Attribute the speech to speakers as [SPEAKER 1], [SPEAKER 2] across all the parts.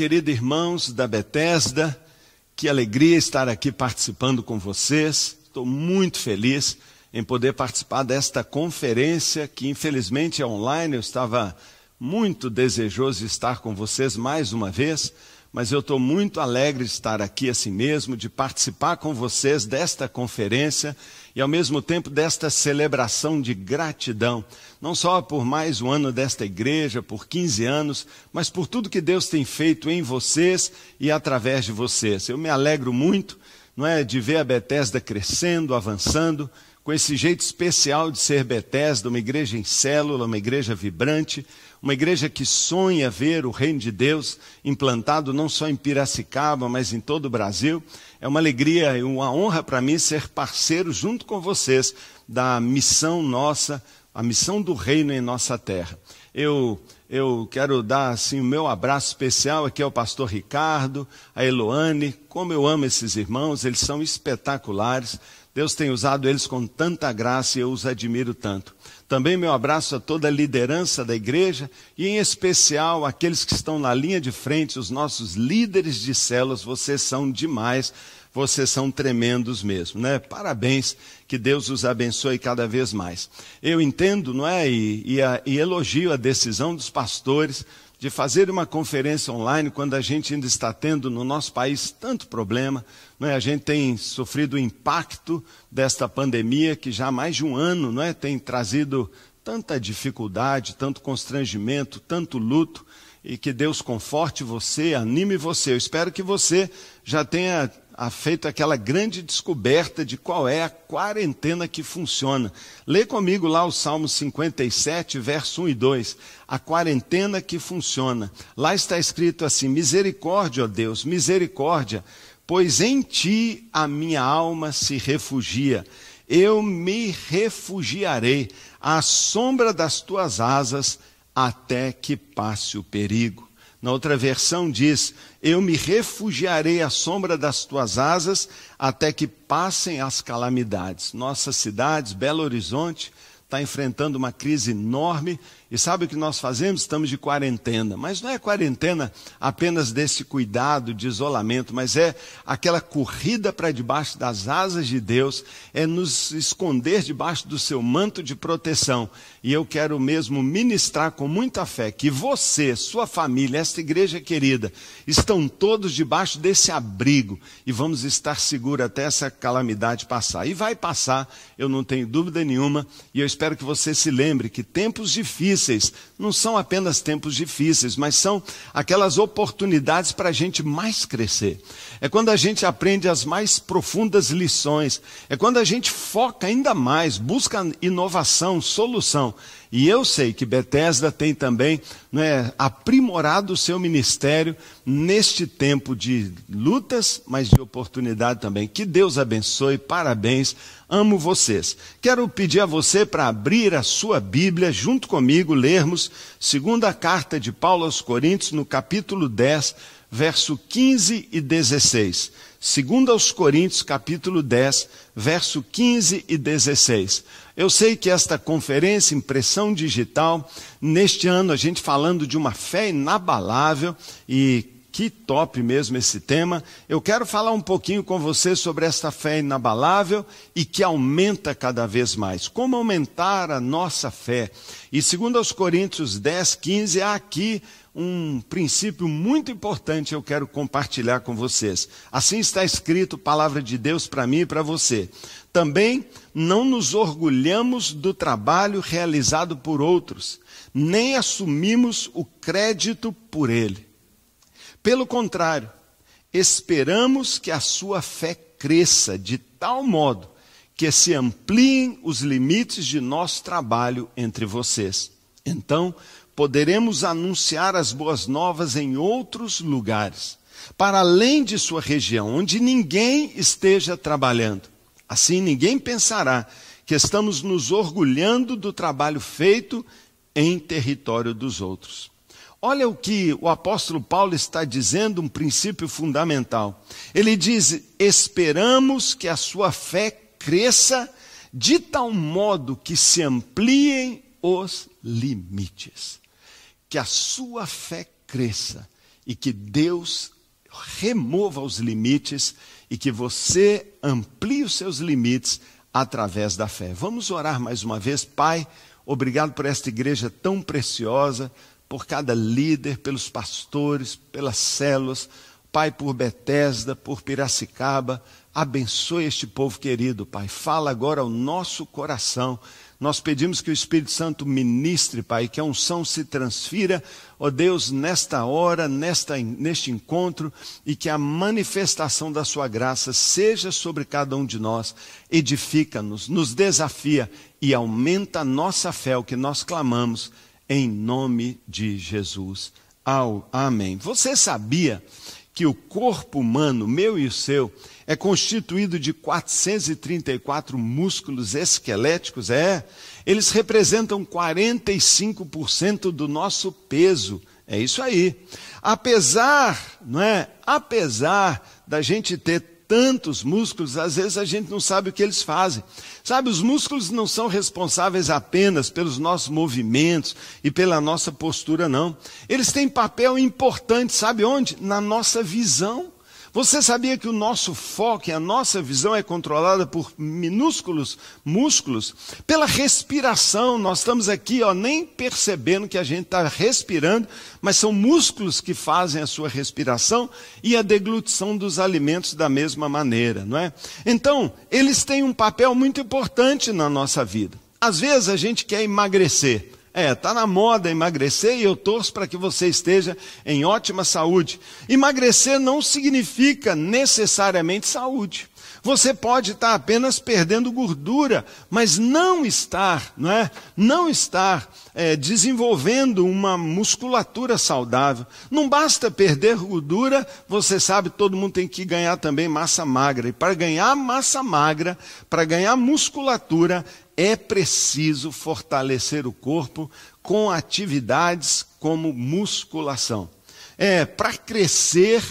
[SPEAKER 1] Queridos irmãos da Bethesda, que alegria estar aqui participando com vocês. Estou muito feliz em poder participar desta conferência, que infelizmente é online. Eu estava muito desejoso de estar com vocês mais uma vez, mas eu estou muito alegre de estar aqui assim mesmo, de participar com vocês desta conferência e ao mesmo tempo desta celebração de gratidão, não só por mais um ano desta igreja, por 15 anos, mas por tudo que Deus tem feito em vocês e através de vocês. Eu me alegro muito, não é, de ver a Bethesda crescendo, avançando, com esse jeito especial de ser Bethesda, uma igreja em célula, uma igreja vibrante, uma igreja que sonha ver o reino de Deus implantado não só em Piracicaba, mas em todo o Brasil. É uma alegria e uma honra para mim ser parceiro junto com vocês da missão nossa, a missão do reino em nossa terra. Eu eu quero dar assim o meu abraço especial aqui ao pastor Ricardo, a Eloane, como eu amo esses irmãos, eles são espetaculares. Deus tem usado eles com tanta graça e eu os admiro tanto. Também meu abraço a toda a liderança da igreja e, em especial, aqueles que estão na linha de frente, os nossos líderes de células. Vocês são demais, vocês são tremendos mesmo, né? Parabéns, que Deus os abençoe cada vez mais. Eu entendo, não é? E, e, a, e elogio a decisão dos pastores de fazer uma conferência online quando a gente ainda está tendo no nosso país tanto problema. Não é? A gente tem sofrido o impacto desta pandemia que já há mais de um ano não é? tem trazido tanta dificuldade, tanto constrangimento, tanto luto. E que Deus conforte você, anime você. Eu espero que você já tenha feito aquela grande descoberta de qual é a quarentena que funciona. Lê comigo lá o Salmo 57, verso 1 e 2. A quarentena que funciona. Lá está escrito assim: Misericórdia, ó Deus, misericórdia, pois em ti a minha alma se refugia. Eu me refugiarei à sombra das tuas asas até que passe o perigo. Na outra versão diz: Eu me refugiarei à sombra das tuas asas até que passem as calamidades. Nossas cidades, Belo Horizonte, está enfrentando uma crise enorme e sabe o que nós fazemos? Estamos de quarentena. Mas não é quarentena apenas desse cuidado de isolamento, mas é aquela corrida para debaixo das asas de Deus, é nos esconder debaixo do seu manto de proteção. E eu quero mesmo ministrar com muita fé que você, sua família, esta igreja querida, estão todos debaixo desse abrigo e vamos estar seguros até essa calamidade passar. E vai passar, eu não tenho dúvida nenhuma, e eu espero que você se lembre que tempos difíceis difíceis não são apenas tempos difíceis, mas são aquelas oportunidades para a gente mais crescer. É quando a gente aprende as mais profundas lições. É quando a gente foca ainda mais, busca inovação, solução. E eu sei que Bethesda tem também né, aprimorado o seu ministério neste tempo de lutas, mas de oportunidade também. Que Deus abençoe, parabéns, amo vocês. Quero pedir a você para abrir a sua Bíblia junto comigo, lermos segunda carta de Paulo aos Coríntios, no capítulo 10, verso 15 e 16. Segundo aos Coríntios, capítulo 10, verso 15 e 16. Eu sei que esta conferência, impressão digital, neste ano a gente falando de uma fé inabalável e que top mesmo esse tema. Eu quero falar um pouquinho com você sobre esta fé inabalável e que aumenta cada vez mais. Como aumentar a nossa fé? E segundo aos Coríntios 10, 15, há aqui um princípio muito importante eu quero compartilhar com vocês. Assim está escrito, palavra de Deus para mim e para você. Também não nos orgulhamos do trabalho realizado por outros, nem assumimos o crédito por ele. Pelo contrário, esperamos que a sua fé cresça de tal modo que se ampliem os limites de nosso trabalho entre vocês. Então, poderemos anunciar as boas novas em outros lugares, para além de sua região, onde ninguém esteja trabalhando. Assim, ninguém pensará que estamos nos orgulhando do trabalho feito em território dos outros. Olha o que o apóstolo Paulo está dizendo, um princípio fundamental. Ele diz: esperamos que a sua fé cresça de tal modo que se ampliem os limites que a sua fé cresça e que Deus remova os limites e que você amplie os seus limites através da fé. Vamos orar mais uma vez, Pai. Obrigado por esta igreja tão preciosa, por cada líder, pelos pastores, pelas células. Pai, por Betesda, por Piracicaba. Abençoe este povo querido, Pai. Fala agora ao nosso coração nós pedimos que o Espírito Santo ministre, Pai, que a unção se transfira, ó Deus, nesta hora, nesta, neste encontro, e que a manifestação da Sua graça seja sobre cada um de nós, edifica-nos, nos desafia e aumenta a nossa fé, o que nós clamamos, em nome de Jesus. Amém. Você sabia que o corpo humano, meu e o seu, é constituído de 434 músculos esqueléticos, é. Eles representam 45% do nosso peso. É isso aí. Apesar, não é? Apesar da gente ter tantos músculos, às vezes a gente não sabe o que eles fazem. Sabe, os músculos não são responsáveis apenas pelos nossos movimentos e pela nossa postura, não. Eles têm papel importante, sabe onde? Na nossa visão. Você sabia que o nosso foco e a nossa visão é controlada por minúsculos músculos? Pela respiração, nós estamos aqui ó, nem percebendo que a gente está respirando, mas são músculos que fazem a sua respiração e a deglutição dos alimentos da mesma maneira, não é? Então, eles têm um papel muito importante na nossa vida. Às vezes a gente quer emagrecer. É, está na moda emagrecer e eu torço para que você esteja em ótima saúde. Emagrecer não significa necessariamente saúde. Você pode estar apenas perdendo gordura, mas não estar, não é? Não estar é, desenvolvendo uma musculatura saudável. Não basta perder gordura, você sabe, todo mundo tem que ganhar também massa magra. E para ganhar massa magra, para ganhar musculatura, é preciso fortalecer o corpo com atividades como musculação. É, para crescer,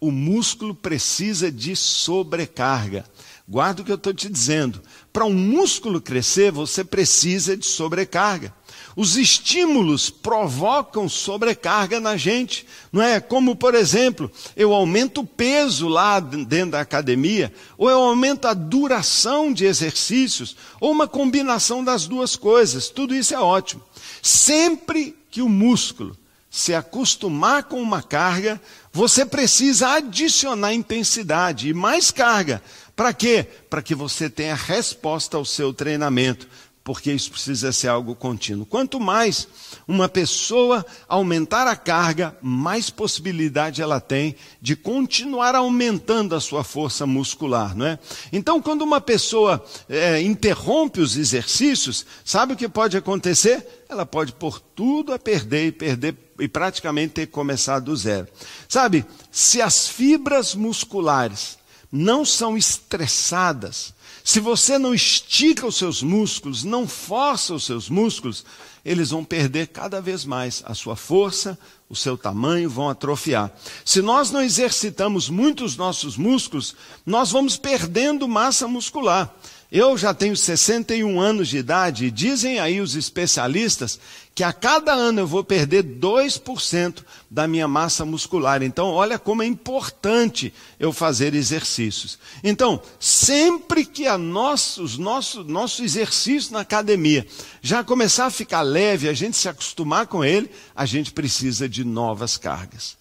[SPEAKER 1] o músculo precisa de sobrecarga. Guarda o que eu estou te dizendo. Para um músculo crescer, você precisa de sobrecarga. Os estímulos provocam sobrecarga na gente, não é? Como, por exemplo, eu aumento o peso lá dentro da academia, ou eu aumento a duração de exercícios, ou uma combinação das duas coisas. Tudo isso é ótimo. Sempre que o músculo se acostumar com uma carga, você precisa adicionar intensidade e mais carga. Para quê? Para que você tenha resposta ao seu treinamento porque isso precisa ser algo contínuo. Quanto mais uma pessoa aumentar a carga, mais possibilidade ela tem de continuar aumentando a sua força muscular, não é? Então, quando uma pessoa é, interrompe os exercícios, sabe o que pode acontecer? Ela pode pôr tudo a perder e perder e praticamente ter que começar do zero. Sabe, se as fibras musculares não são estressadas, se você não estica os seus músculos, não força os seus músculos, eles vão perder cada vez mais a sua força, o seu tamanho, vão atrofiar. Se nós não exercitamos muito os nossos músculos, nós vamos perdendo massa muscular. Eu já tenho 61 anos de idade e dizem aí os especialistas que a cada ano eu vou perder 2% da minha massa muscular. Então, olha como é importante eu fazer exercícios. Então, sempre que a nosso, os nosso, nosso exercício na academia já começar a ficar leve, a gente se acostumar com ele, a gente precisa de novas cargas.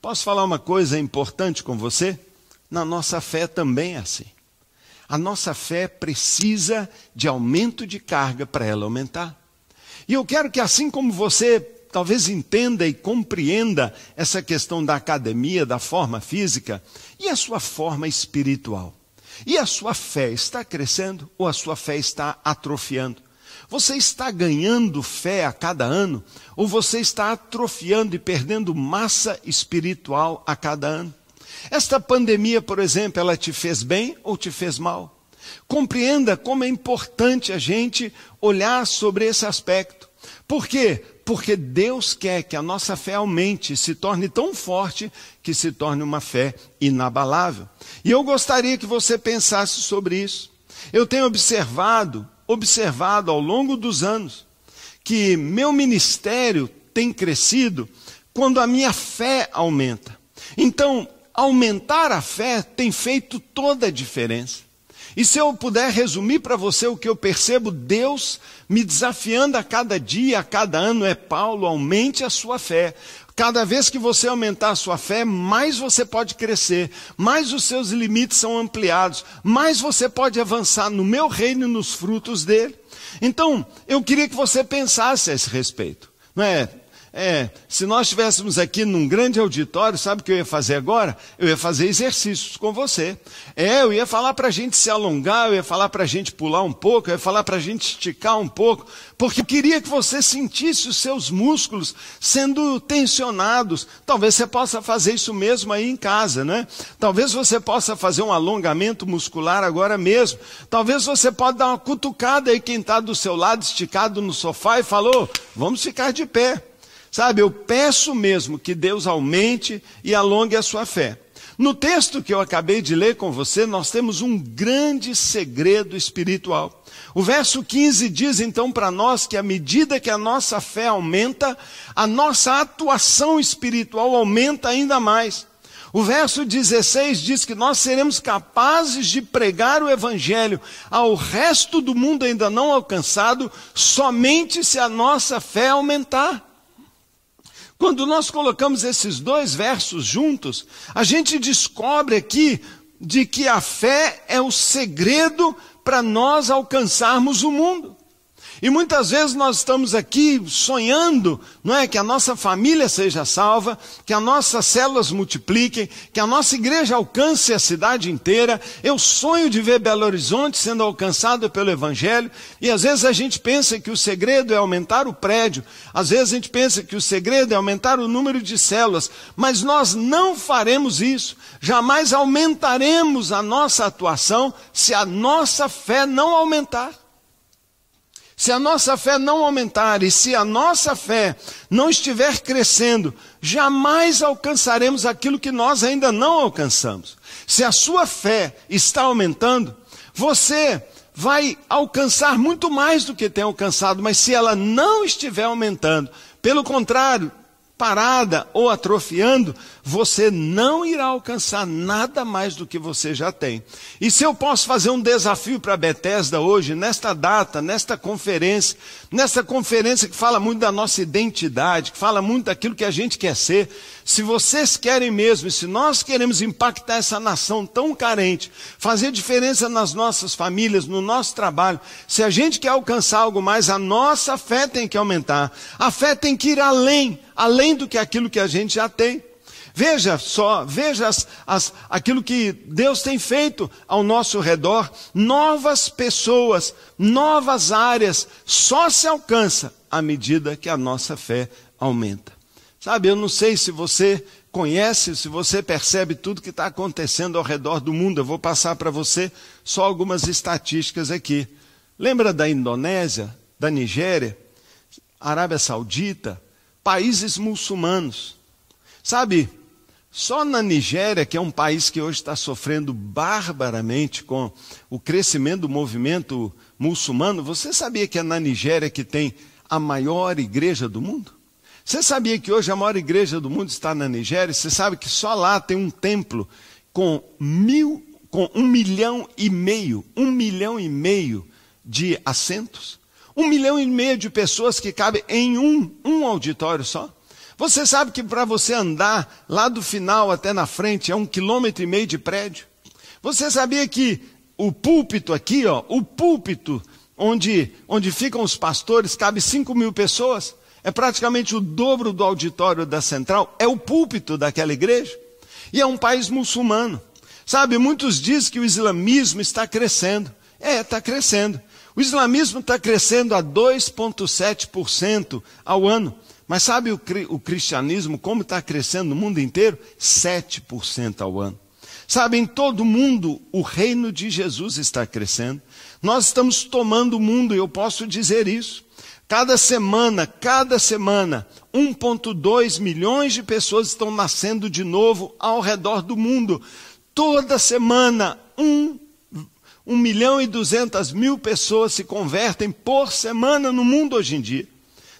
[SPEAKER 1] Posso falar uma coisa importante com você? Na nossa fé também é assim. A nossa fé precisa de aumento de carga para ela aumentar. E eu quero que, assim como você talvez entenda e compreenda essa questão da academia, da forma física, e a sua forma espiritual. E a sua fé está crescendo ou a sua fé está atrofiando? Você está ganhando fé a cada ano ou você está atrofiando e perdendo massa espiritual a cada ano? Esta pandemia, por exemplo, ela te fez bem ou te fez mal? Compreenda como é importante a gente olhar sobre esse aspecto. Por quê? Porque Deus quer que a nossa fé aumente, se torne tão forte que se torne uma fé inabalável. E eu gostaria que você pensasse sobre isso. Eu tenho observado, observado ao longo dos anos, que meu ministério tem crescido quando a minha fé aumenta. Então, aumentar a fé tem feito toda a diferença. E se eu puder resumir para você o que eu percebo, Deus me desafiando a cada dia, a cada ano, é Paulo, aumente a sua fé. Cada vez que você aumentar a sua fé, mais você pode crescer, mais os seus limites são ampliados, mais você pode avançar no meu reino e nos frutos dele. Então, eu queria que você pensasse a esse respeito. Não é? É, se nós estivéssemos aqui num grande auditório, sabe o que eu ia fazer agora? Eu ia fazer exercícios com você. É, eu ia falar para a gente se alongar, eu ia falar para a gente pular um pouco, eu ia falar para a gente esticar um pouco, porque eu queria que você sentisse os seus músculos sendo tensionados. Talvez você possa fazer isso mesmo aí em casa, né? Talvez você possa fazer um alongamento muscular agora mesmo. Talvez você possa dar uma cutucada aí quem está do seu lado, esticado no sofá e falou: vamos ficar de pé. Sabe, eu peço mesmo que Deus aumente e alongue a sua fé. No texto que eu acabei de ler com você, nós temos um grande segredo espiritual. O verso 15 diz então para nós que à medida que a nossa fé aumenta, a nossa atuação espiritual aumenta ainda mais. O verso 16 diz que nós seremos capazes de pregar o Evangelho ao resto do mundo ainda não alcançado, somente se a nossa fé aumentar. Quando nós colocamos esses dois versos juntos, a gente descobre aqui de que a fé é o segredo para nós alcançarmos o mundo. E muitas vezes nós estamos aqui sonhando, não é, que a nossa família seja salva, que as nossas células multipliquem, que a nossa igreja alcance a cidade inteira. Eu sonho de ver Belo Horizonte sendo alcançado pelo evangelho, e às vezes a gente pensa que o segredo é aumentar o prédio, às vezes a gente pensa que o segredo é aumentar o número de células, mas nós não faremos isso. Jamais aumentaremos a nossa atuação se a nossa fé não aumentar. Se a nossa fé não aumentar e se a nossa fé não estiver crescendo, jamais alcançaremos aquilo que nós ainda não alcançamos. Se a sua fé está aumentando, você vai alcançar muito mais do que tem alcançado, mas se ela não estiver aumentando, pelo contrário, parada ou atrofiando, você não irá alcançar nada mais do que você já tem. E se eu posso fazer um desafio para Bethesda hoje, nesta data, nesta conferência, nesta conferência que fala muito da nossa identidade, que fala muito daquilo que a gente quer ser, se vocês querem mesmo, se nós queremos impactar essa nação tão carente, fazer diferença nas nossas famílias, no nosso trabalho, se a gente quer alcançar algo mais, a nossa fé tem que aumentar. A fé tem que ir além além do que aquilo que a gente já tem. Veja só, veja as, as, aquilo que Deus tem feito ao nosso redor. Novas pessoas, novas áreas, só se alcança à medida que a nossa fé aumenta. Sabe, eu não sei se você conhece, se você percebe tudo que está acontecendo ao redor do mundo. Eu vou passar para você só algumas estatísticas aqui. Lembra da Indonésia, da Nigéria, Arábia Saudita, países muçulmanos. Sabe, só na Nigéria, que é um país que hoje está sofrendo barbaramente com o crescimento do movimento muçulmano, você sabia que é na Nigéria que tem a maior igreja do mundo? Você sabia que hoje a maior igreja do mundo está na Nigéria? Você sabe que só lá tem um templo com mil, com um milhão e meio, um milhão e meio de assentos? Um milhão e meio de pessoas que cabem em um, um auditório só. Você sabe que para você andar lá do final até na frente é um quilômetro e meio de prédio? Você sabia que o púlpito aqui, ó, o púlpito onde, onde ficam os pastores, cabe 5 mil pessoas? É praticamente o dobro do auditório da central, é o púlpito daquela igreja. E é um país muçulmano. Sabe, muitos dizem que o islamismo está crescendo. É, está crescendo. O islamismo está crescendo a 2,7% ao ano. Mas sabe o, o cristianismo como está crescendo no mundo inteiro? 7% ao ano. Sabe, em todo mundo o reino de Jesus está crescendo. Nós estamos tomando o mundo, e eu posso dizer isso. Cada semana, cada semana, 1,2 milhões de pessoas estão nascendo de novo ao redor do mundo. Toda semana, um 1 milhão e 200 mil pessoas se convertem por semana no mundo hoje em dia.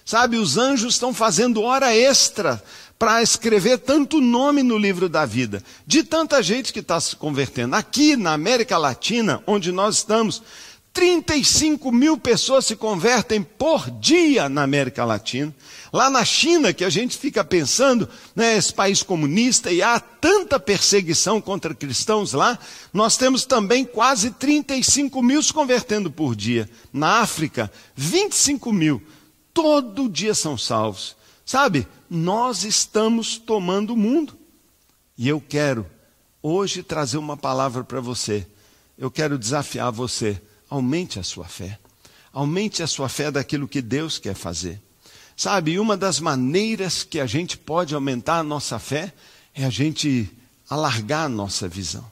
[SPEAKER 1] Sabe, os anjos estão fazendo hora extra para escrever tanto nome no livro da vida, de tanta gente que está se convertendo. Aqui na América Latina, onde nós estamos, 35 mil pessoas se convertem por dia na América Latina. Lá na China, que a gente fica pensando, né, esse país comunista, e há tanta perseguição contra cristãos lá, nós temos também quase 35 mil se convertendo por dia. Na África, 25 mil. Todo dia são salvos. Sabe, nós estamos tomando o mundo. E eu quero hoje trazer uma palavra para você. Eu quero desafiar você aumente a sua fé. Aumente a sua fé daquilo que Deus quer fazer. Sabe, uma das maneiras que a gente pode aumentar a nossa fé é a gente alargar a nossa visão.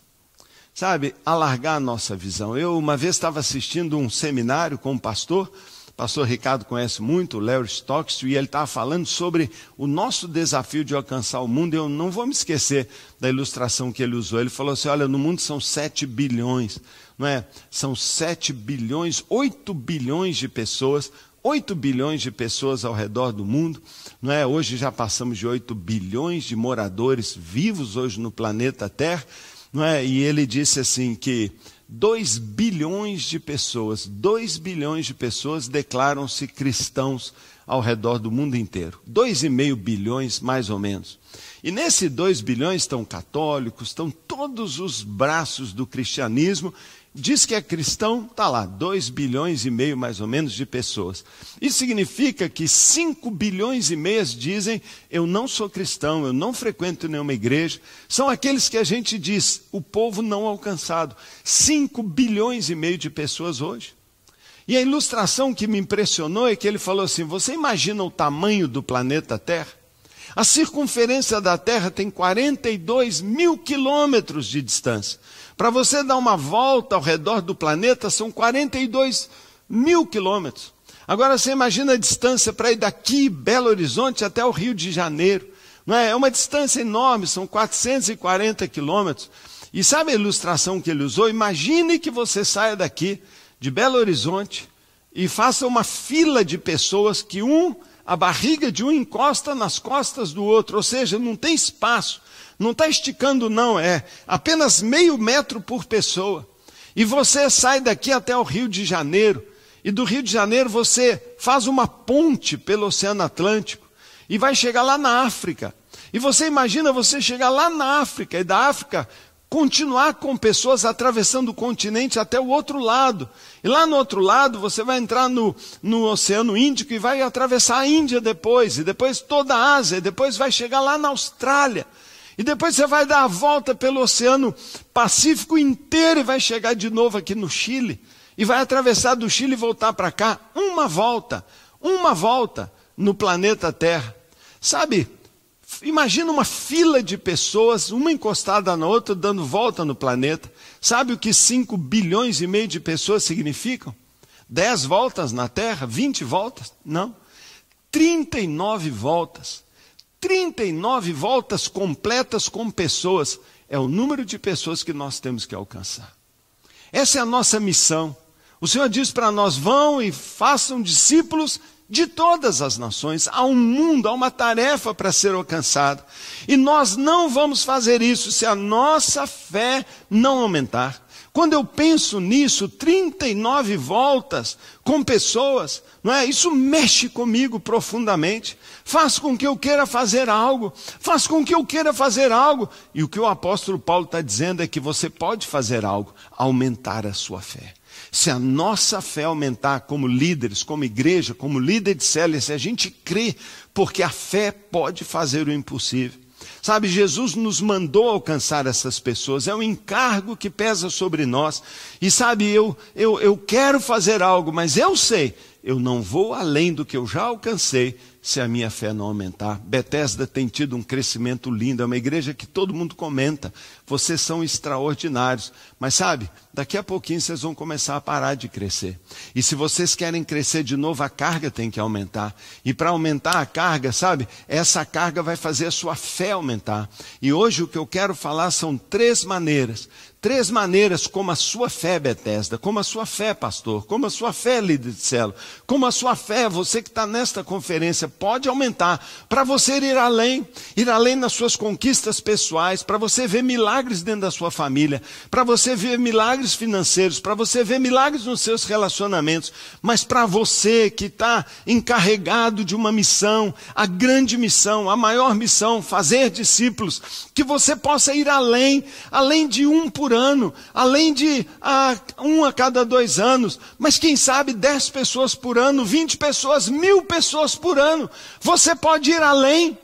[SPEAKER 1] Sabe, alargar a nossa visão. Eu uma vez estava assistindo um seminário com um pastor, o pastor Ricardo conhece muito, o Larry Stocks, e ele estava falando sobre o nosso desafio de alcançar o mundo. Eu não vou me esquecer da ilustração que ele usou. Ele falou assim: olha, no mundo são 7 bilhões não é? São 7 bilhões, 8 bilhões de pessoas, 8 bilhões de pessoas ao redor do mundo, não é? Hoje já passamos de 8 bilhões de moradores vivos hoje no planeta Terra, não é? E ele disse assim que 2 bilhões de pessoas, 2 bilhões de pessoas declaram-se cristãos ao redor do mundo inteiro. 2,5 bilhões, mais ou menos. E nesse 2 bilhões estão católicos, estão todos os braços do cristianismo diz que é cristão, está lá, 2 bilhões e meio mais ou menos de pessoas. Isso significa que 5 bilhões e meio dizem: eu não sou cristão, eu não frequento nenhuma igreja. São aqueles que a gente diz, o povo não alcançado. 5 bilhões e meio de pessoas hoje. E a ilustração que me impressionou é que ele falou assim: você imagina o tamanho do planeta Terra? A circunferência da Terra tem 42 mil quilômetros de distância. Para você dar uma volta ao redor do planeta são 42 mil quilômetros. Agora você imagina a distância para ir daqui, Belo Horizonte, até o Rio de Janeiro. Não é? é uma distância enorme, são 440 quilômetros. E sabe a ilustração que ele usou? Imagine que você saia daqui, de Belo Horizonte, e faça uma fila de pessoas que um a barriga de um encosta nas costas do outro, ou seja, não tem espaço, não está esticando, não, é apenas meio metro por pessoa. E você sai daqui até o Rio de Janeiro, e do Rio de Janeiro você faz uma ponte pelo Oceano Atlântico e vai chegar lá na África. E você imagina você chegar lá na África e da África continuar com pessoas atravessando o continente até o outro lado. E lá no outro lado você vai entrar no, no Oceano Índico e vai atravessar a Índia depois, e depois toda a Ásia, e depois vai chegar lá na Austrália. E depois você vai dar a volta pelo Oceano Pacífico inteiro e vai chegar de novo aqui no Chile. E vai atravessar do Chile e voltar para cá. Uma volta, uma volta no planeta Terra. Sabe, Imagina uma fila de pessoas, uma encostada na outra, dando volta no planeta. Sabe o que 5 bilhões e meio de pessoas significam? 10 voltas na Terra? 20 voltas? Não. 39 voltas. 39 voltas completas com pessoas. É o número de pessoas que nós temos que alcançar. Essa é a nossa missão. O Senhor diz para nós: vão e façam discípulos de todas as nações. Há um mundo, há uma tarefa para ser alcançada. E nós não vamos fazer isso se a nossa fé não aumentar. Quando eu penso nisso, 39 voltas com pessoas, não é? Isso mexe comigo profundamente. Faz com que eu queira fazer algo, faz com que eu queira fazer algo. E o que o apóstolo Paulo está dizendo é que você pode fazer algo, aumentar a sua fé. Se a nossa fé aumentar como líderes, como igreja, como líder de célula, se a gente crê, porque a fé pode fazer o impossível. Sabe, Jesus nos mandou alcançar essas pessoas, é um encargo que pesa sobre nós. E sabe, eu, eu, eu quero fazer algo, mas eu sei, eu não vou além do que eu já alcancei se a minha fé não aumentar. Bethesda tem tido um crescimento lindo, é uma igreja que todo mundo comenta. Vocês são extraordinários. Mas sabe, daqui a pouquinho vocês vão começar a parar de crescer. E se vocês querem crescer de novo, a carga tem que aumentar. E para aumentar a carga, sabe, essa carga vai fazer a sua fé aumentar. E hoje o que eu quero falar são três maneiras Três maneiras como a sua fé, Betesda, como a sua fé, pastor, como a sua fé, líder de célula, como a sua fé, você que está nesta conferência, pode aumentar para você ir além, ir além nas suas conquistas pessoais, para você ver milagres dentro da sua família, para você ver milagres financeiros, para você ver milagres nos seus relacionamentos, mas para você que está encarregado de uma missão, a grande missão, a maior missão, fazer discípulos, que você possa ir além, além de um por ano, além de ah, um a cada dois anos, mas quem sabe dez pessoas por ano, vinte pessoas, mil pessoas por ano. Você pode ir além.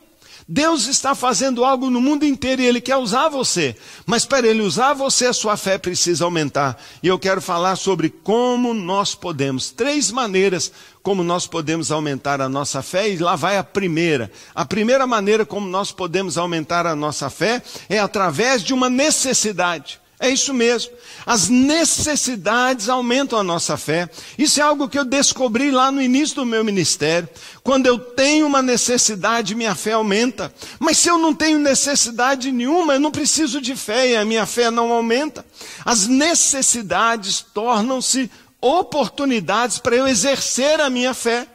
[SPEAKER 1] Deus está fazendo algo no mundo inteiro e Ele quer usar você. Mas para Ele usar você, a sua fé precisa aumentar. E eu quero falar sobre como nós podemos, três maneiras como nós podemos aumentar a nossa fé, e lá vai a primeira. A primeira maneira como nós podemos aumentar a nossa fé é através de uma necessidade. É isso mesmo. As necessidades aumentam a nossa fé. Isso é algo que eu descobri lá no início do meu ministério. Quando eu tenho uma necessidade, minha fé aumenta. Mas se eu não tenho necessidade nenhuma, eu não preciso de fé e a minha fé não aumenta. As necessidades tornam-se oportunidades para eu exercer a minha fé.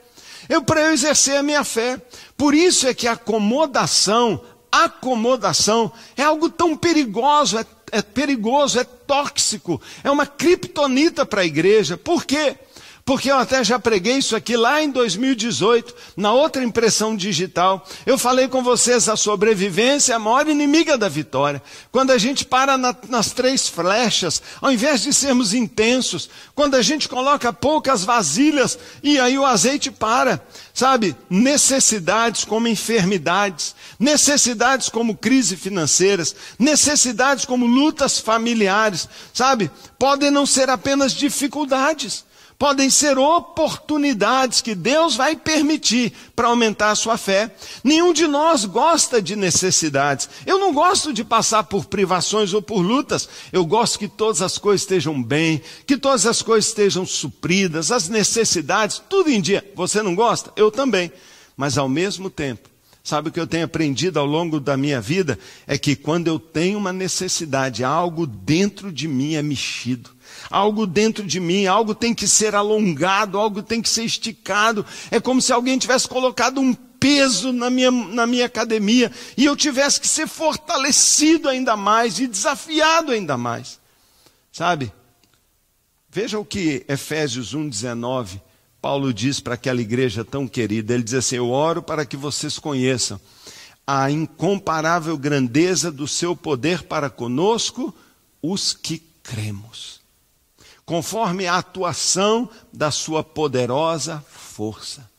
[SPEAKER 1] Eu para eu exercer a minha fé. Por isso é que a acomodação, acomodação é algo tão perigoso, é é perigoso, é tóxico, é uma criptonita para a igreja. Por quê? Porque eu até já preguei isso aqui lá em 2018, na outra impressão digital. Eu falei com vocês a sobrevivência é a maior inimiga da vitória. Quando a gente para na, nas três flechas, ao invés de sermos intensos, quando a gente coloca poucas vasilhas e aí o azeite para. Sabe, necessidades como enfermidades, necessidades como crise financeiras, necessidades como lutas familiares, sabe, podem não ser apenas dificuldades podem ser oportunidades que Deus vai permitir para aumentar a sua fé. Nenhum de nós gosta de necessidades. Eu não gosto de passar por privações ou por lutas. Eu gosto que todas as coisas estejam bem, que todas as coisas estejam supridas, as necessidades, tudo em dia. Você não gosta? Eu também. Mas ao mesmo tempo, Sabe o que eu tenho aprendido ao longo da minha vida? É que quando eu tenho uma necessidade, algo dentro de mim é mexido algo dentro de mim, algo tem que ser alongado, algo tem que ser esticado. É como se alguém tivesse colocado um peso na minha, na minha academia e eu tivesse que ser fortalecido ainda mais e desafiado ainda mais. Sabe? Veja o que Efésios 1,19, Paulo diz para aquela igreja tão querida. Ele diz assim: Eu oro para que vocês conheçam a incomparável grandeza do seu poder para conosco, os que cremos conforme a atuação da sua poderosa força.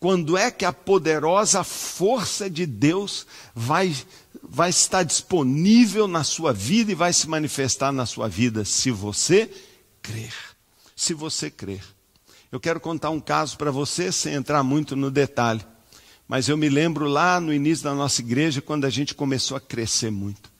[SPEAKER 1] Quando é que a poderosa força de Deus vai, vai estar disponível na sua vida e vai se manifestar na sua vida? Se você crer. Se você crer. Eu quero contar um caso para você, sem entrar muito no detalhe. Mas eu me lembro lá no início da nossa igreja, quando a gente começou a crescer muito.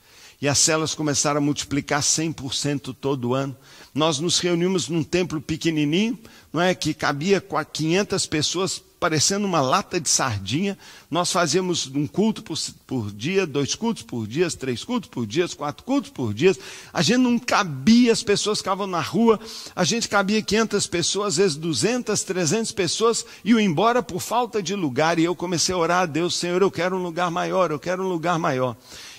[SPEAKER 1] E as células começaram a multiplicar 100% todo ano. Nós nos reunimos num templo pequenininho, não é que cabia 500 pessoas, parecendo uma lata de sardinha. Nós fazíamos um culto por, por, dia, dois cultos por dia, três cultos por dia, quatro cultos por dia. A gente não cabia, as pessoas ficavam na rua. A gente cabia 500 pessoas, às vezes 200, 300 pessoas, e iam embora por falta de lugar. E eu comecei a orar a Deus, Senhor, eu quero um lugar maior, eu quero um lugar maior.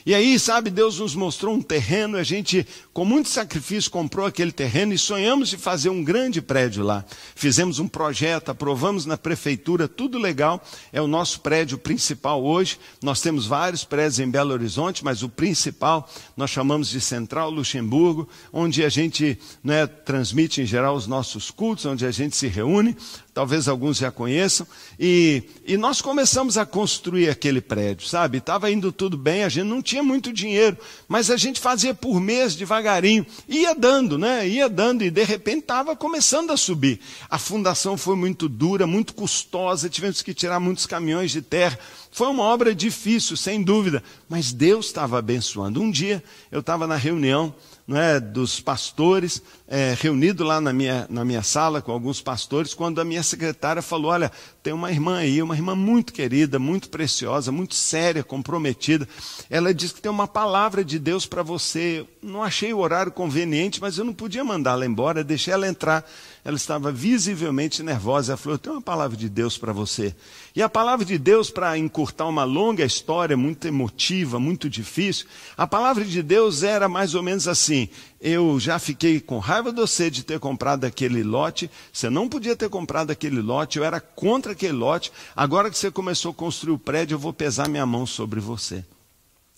[SPEAKER 1] E aí, sabe, Deus nos mostrou um terreno, a gente, com muito sacrifício, comprou aquele terreno e sonhamos de fazer um grande prédio lá. Fizemos um projeto, aprovamos na prefeitura, tudo legal. É o nosso prédio principal hoje. Nós temos vários prédios em Belo Horizonte, mas o principal nós chamamos de Central Luxemburgo, onde a gente né, transmite em geral os nossos cultos, onde a gente se reúne talvez alguns já conheçam, e, e nós começamos a construir aquele prédio, sabe? Estava indo tudo bem, a gente não tinha muito dinheiro, mas a gente fazia por mês devagarinho, ia dando, né? Ia dando, e de repente estava começando a subir. A fundação foi muito dura, muito custosa, tivemos que tirar muitos caminhões de terra. Foi uma obra difícil, sem dúvida, mas Deus estava abençoando. Um dia eu estava na reunião não é, dos pastores, é, reunido lá na minha, na minha sala com alguns pastores, quando a minha secretária falou: Olha, tem uma irmã aí, uma irmã muito querida, muito preciosa, muito séria, comprometida. Ela disse que tem uma palavra de Deus para você. Não achei o horário conveniente, mas eu não podia mandá-la embora, deixei ela entrar. Ela estava visivelmente nervosa. Ela falou: Eu tenho uma palavra de Deus para você. E a palavra de Deus, para encurtar uma longa história, muito emotiva, muito difícil, a palavra de Deus era mais ou menos assim: Eu já fiquei com raiva de você de ter comprado aquele lote, você não podia ter comprado aquele lote, eu era contra aquele lote, agora que você começou a construir o prédio, eu vou pesar minha mão sobre você.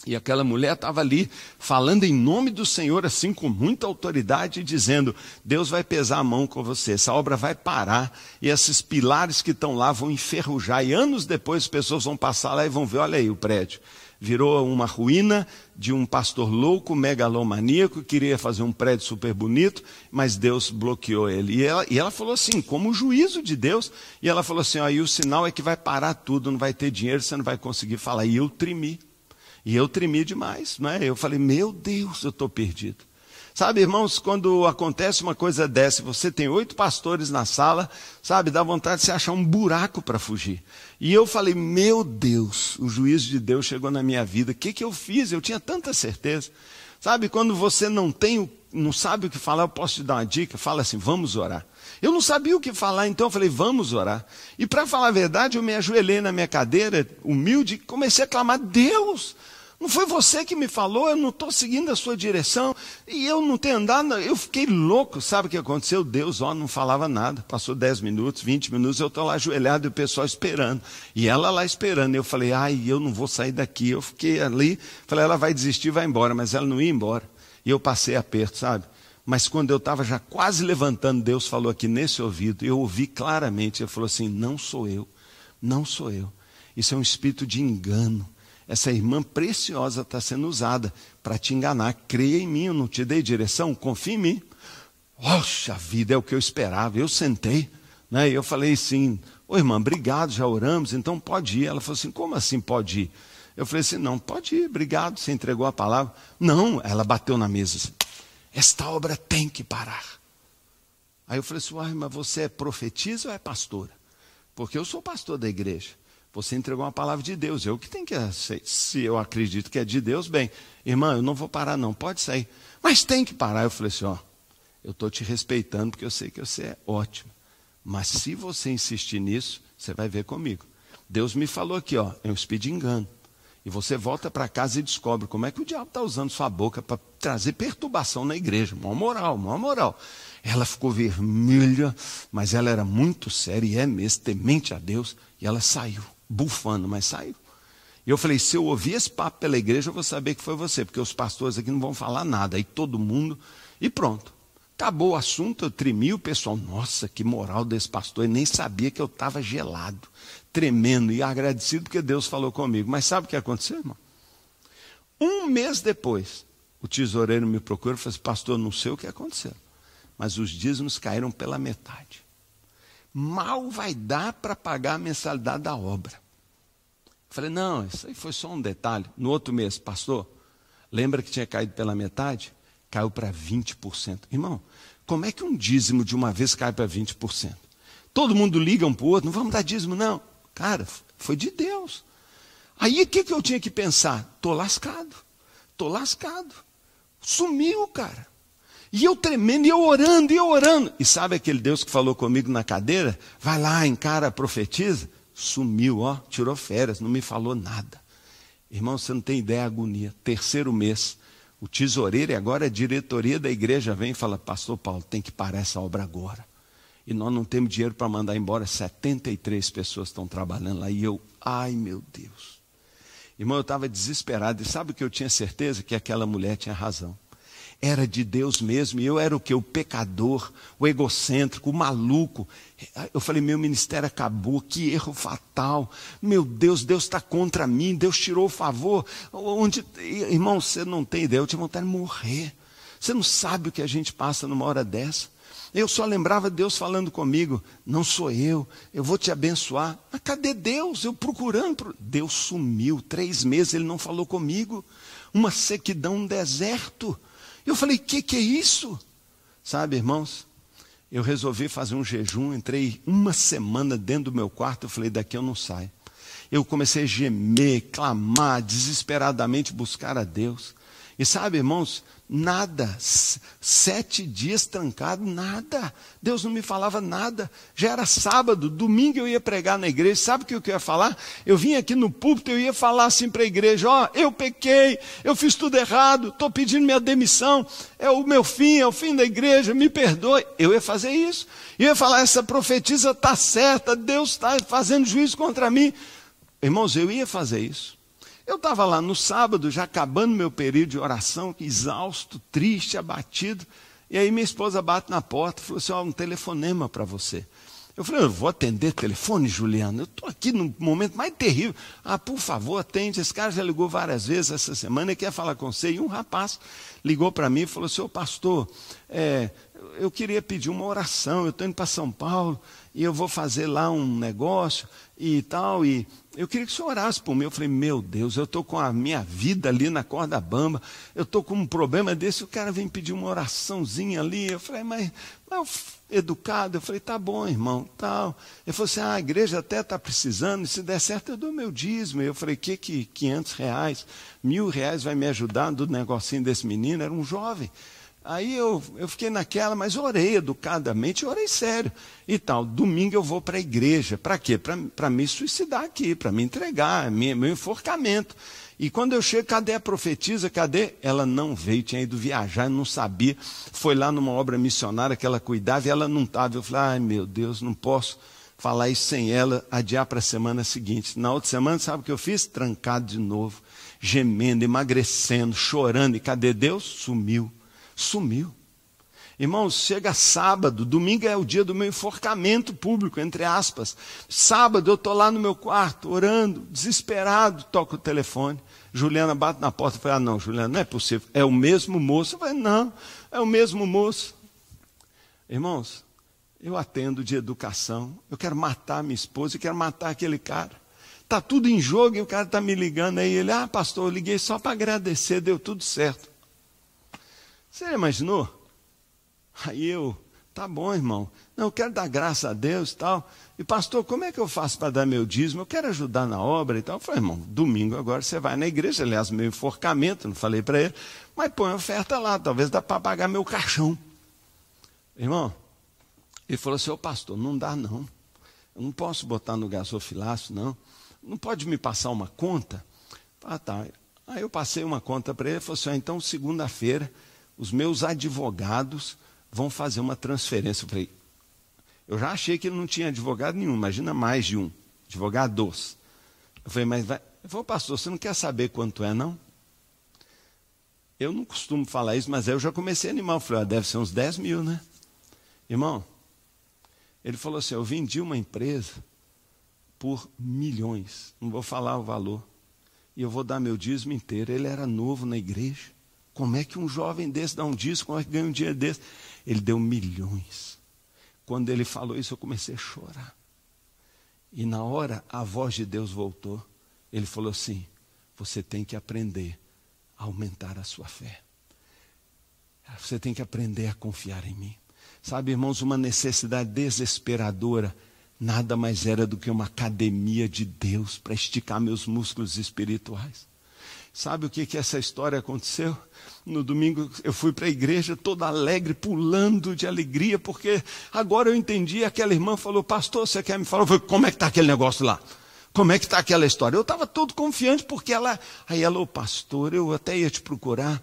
[SPEAKER 1] E aquela mulher estava ali falando em nome do Senhor, assim com muita autoridade, dizendo: Deus vai pesar a mão com você, essa obra vai parar, e esses pilares que estão lá vão enferrujar, e anos depois as pessoas vão passar lá e vão ver: olha aí o prédio. Virou uma ruína de um pastor louco, megalomaníaco, queria fazer um prédio super bonito, mas Deus bloqueou ele. E ela, e ela falou assim, como o juízo de Deus, e ela falou assim: e o sinal é que vai parar tudo, não vai ter dinheiro, você não vai conseguir falar. E eu tremi. E eu tremi demais, não é? Eu falei, meu Deus, eu estou perdido. Sabe, irmãos, quando acontece uma coisa dessa, você tem oito pastores na sala, sabe, dá vontade de se achar um buraco para fugir. E eu falei, meu Deus, o juízo de Deus chegou na minha vida. O que, que eu fiz? Eu tinha tanta certeza. Sabe, quando você não tem, não sabe o que falar, eu posso te dar uma dica, fala assim, vamos orar. Eu não sabia o que falar, então eu falei, vamos orar. E para falar a verdade, eu me ajoelhei na minha cadeira, humilde, e comecei a clamar, Deus, não foi você que me falou, eu não estou seguindo a sua direção. E eu não tenho andado, eu fiquei louco. Sabe o que aconteceu? Deus, ó, não falava nada. Passou 10 minutos, 20 minutos, eu estou lá ajoelhado e o pessoal esperando. E ela lá esperando. Eu falei, ai, eu não vou sair daqui. Eu fiquei ali, falei, ela vai desistir, vai embora. Mas ela não ia embora. E eu passei aperto, sabe? Mas quando eu estava já quase levantando, Deus falou aqui nesse ouvido, eu ouvi claramente, ele falou assim: não sou eu, não sou eu. Isso é um espírito de engano essa irmã preciosa está sendo usada para te enganar. Creia em mim, eu não te dei direção, confia em mim. Poxa vida, é o que eu esperava. Eu sentei, né? Eu falei assim: Ô irmã, obrigado, já oramos, então pode ir. Ela falou assim: Como assim pode ir? Eu falei assim: Não, pode ir, obrigado, você entregou a palavra. Não, ela bateu na mesa assim: Esta obra tem que parar. Aí eu falei assim: Uai, mas você é profetisa ou é pastora? Porque eu sou pastor da igreja. Você entregou uma palavra de Deus. Eu que tenho que aceitar. Se eu acredito que é de Deus, bem, irmã, eu não vou parar, não. Pode sair. Mas tem que parar. Eu falei assim: ó, eu estou te respeitando porque eu sei que você é ótimo. Mas se você insistir nisso, você vai ver comigo. Deus me falou aqui, ó, é um de engano. E você volta para casa e descobre como é que o diabo está usando sua boca para trazer perturbação na igreja. Mó moral, mó moral. Ela ficou vermelha, mas ela era muito séria e é mesmo, temente a Deus, e ela saiu bufando, mas saiu. E eu falei: se eu ouvir esse papo pela igreja, eu vou saber que foi você, porque os pastores aqui não vão falar nada. Aí todo mundo, e pronto. Acabou o assunto, eu tremi o pessoal. Nossa, que moral desse pastor. Ele nem sabia que eu estava gelado, tremendo e agradecido porque Deus falou comigo. Mas sabe o que aconteceu, irmão? Um mês depois, o tesoureiro me procurou e falou assim: Pastor, não sei o que aconteceu, mas os dízimos caíram pela metade. Mal vai dar para pagar a mensalidade da obra. Falei, não, isso aí foi só um detalhe. No outro mês, pastor, lembra que tinha caído pela metade? Caiu para 20%. Irmão, como é que um dízimo de uma vez cai para 20%? Todo mundo liga um para o outro, não vamos dar dízimo, não. Cara, foi de Deus. Aí o que, que eu tinha que pensar? Estou lascado, estou lascado. Sumiu, cara. E eu tremendo, e eu orando, e eu orando. E sabe aquele Deus que falou comigo na cadeira? Vai lá, encara, profetiza sumiu, ó, tirou férias, não me falou nada. Irmão, você não tem ideia da agonia. Terceiro mês, o tesoureiro e agora a diretoria da igreja vem e fala: Pastor Paulo, tem que parar essa obra agora. E nós não temos dinheiro para mandar embora. 73 pessoas estão trabalhando lá. E eu, ai meu Deus. Irmão, eu estava desesperado. E sabe o que eu tinha certeza? Que aquela mulher tinha razão era de Deus mesmo, e eu era o que? O pecador, o egocêntrico, o maluco. Eu falei, meu ministério acabou, que erro fatal. Meu Deus, Deus está contra mim, Deus tirou o favor. Onde, irmão, você não tem ideia, eu tinha vontade de morrer. Você não sabe o que a gente passa numa hora dessa. Eu só lembrava Deus falando comigo, não sou eu, eu vou te abençoar. Mas cadê Deus? Eu procurando. Deus sumiu, três meses ele não falou comigo. Uma sequidão, um deserto. Eu falei: que que é isso? Sabe, irmãos? eu resolvi fazer um jejum, entrei uma semana dentro do meu quarto, eu falei, daqui eu não saio. Eu comecei a gemer, clamar, desesperadamente buscar a Deus. E sabe, irmãos, nada, sete dias trancado, nada. Deus não me falava nada. Já era sábado, domingo eu ia pregar na igreja. Sabe o que eu ia falar? Eu vim aqui no púlpito, eu ia falar assim para a igreja: Ó, oh, eu pequei, eu fiz tudo errado, estou pedindo minha demissão, é o meu fim, é o fim da igreja, me perdoe. Eu ia fazer isso. Eu ia falar: essa profetisa está certa, Deus está fazendo juízo contra mim. Irmãos, eu ia fazer isso. Eu estava lá no sábado, já acabando meu período de oração, exausto, triste, abatido. E aí minha esposa bate na porta e falou assim: ó, um telefonema para você. Eu falei, eu vou atender telefone, Juliana. Eu estou aqui no momento mais terrível. Ah, por favor, atende. Esse cara já ligou várias vezes essa semana e quer falar com você. E um rapaz ligou para mim e falou: Senhor pastor, é, eu queria pedir uma oração. Eu estou indo para São Paulo e eu vou fazer lá um negócio e tal. E eu queria que o senhor orasse por mim. Eu falei, meu Deus, eu estou com a minha vida ali na corda bamba, eu estou com um problema desse, o cara vem pedir uma oraçãozinha ali. Eu falei, mas, mas educado, eu falei, tá bom, irmão, tal. Ele falou assim, ah, a igreja até está precisando, se der certo eu dou meu dízimo. Eu falei, que que 500 reais, mil reais vai me ajudar do negocinho desse menino? Era um jovem. Aí eu, eu fiquei naquela, mas orei educadamente, orei sério. E tal, domingo eu vou para a igreja. Para quê? Para me suicidar aqui, para me entregar, meu, meu enforcamento. E quando eu chego, cadê a profetisa? Cadê? Ela não veio, tinha ido viajar, não sabia. Foi lá numa obra missionária que ela cuidava e ela não estava. Eu falei, ai meu Deus, não posso falar isso sem ela, adiar para a semana seguinte. Na outra semana, sabe o que eu fiz? Trancado de novo, gemendo, emagrecendo, chorando. E cadê Deus? Sumiu sumiu. Irmãos, chega sábado, domingo é o dia do meu enforcamento público, entre aspas. Sábado eu estou lá no meu quarto, orando, desesperado, toco o telefone. Juliana bate na porta e fala: Ah, não, Juliana, não é possível. É o mesmo moço? Eu falei: Não, é o mesmo moço. Irmãos, eu atendo de educação, eu quero matar minha esposa, eu quero matar aquele cara. Está tudo em jogo e o cara está me ligando aí. Ele, ah, pastor, eu liguei só para agradecer, deu tudo certo. Você imaginou? Aí eu, tá bom, irmão. Não, eu quero dar graça a Deus e tal. E pastor, como é que eu faço para dar meu dízimo? Eu quero ajudar na obra e tal. Eu falei, irmão, domingo agora você vai na igreja, aliás, meu enforcamento, não falei para ele, mas põe oferta lá, talvez dá para pagar meu caixão. Irmão, ele falou assim, ô pastor, não dá não. Eu não posso botar no gasofilaço, não. Não pode me passar uma conta? Ah, tá. Aí eu passei uma conta para ele e falou assim, ah, então segunda-feira os meus advogados vão fazer uma transferência. Eu falei, eu já achei que ele não tinha advogado nenhum, imagina mais de um, advogados. Eu falei, mas vai. Eu falei, pastor, você não quer saber quanto é, não? Eu não costumo falar isso, mas eu já comecei a animar. Eu falei, ah, deve ser uns 10 mil, né? Irmão, ele falou assim: eu vendi uma empresa por milhões, não vou falar o valor, e eu vou dar meu dízimo inteiro. Ele era novo na igreja. Como é que um jovem desse dá um disco? Como é que ganha um dia desse? Ele deu milhões. Quando ele falou isso, eu comecei a chorar. E na hora, a voz de Deus voltou. Ele falou assim: Você tem que aprender a aumentar a sua fé. Você tem que aprender a confiar em mim. Sabe, irmãos, uma necessidade desesperadora nada mais era do que uma academia de Deus para esticar meus músculos espirituais. Sabe o que, que essa história aconteceu? No domingo eu fui para a igreja toda alegre, pulando de alegria, porque agora eu entendi. Aquela irmã falou: Pastor, você quer me falar? Eu falei, Como é que está aquele negócio lá? Como é que está aquela história? Eu estava todo confiante, porque ela. Aí ela, ô pastor, eu até ia te procurar.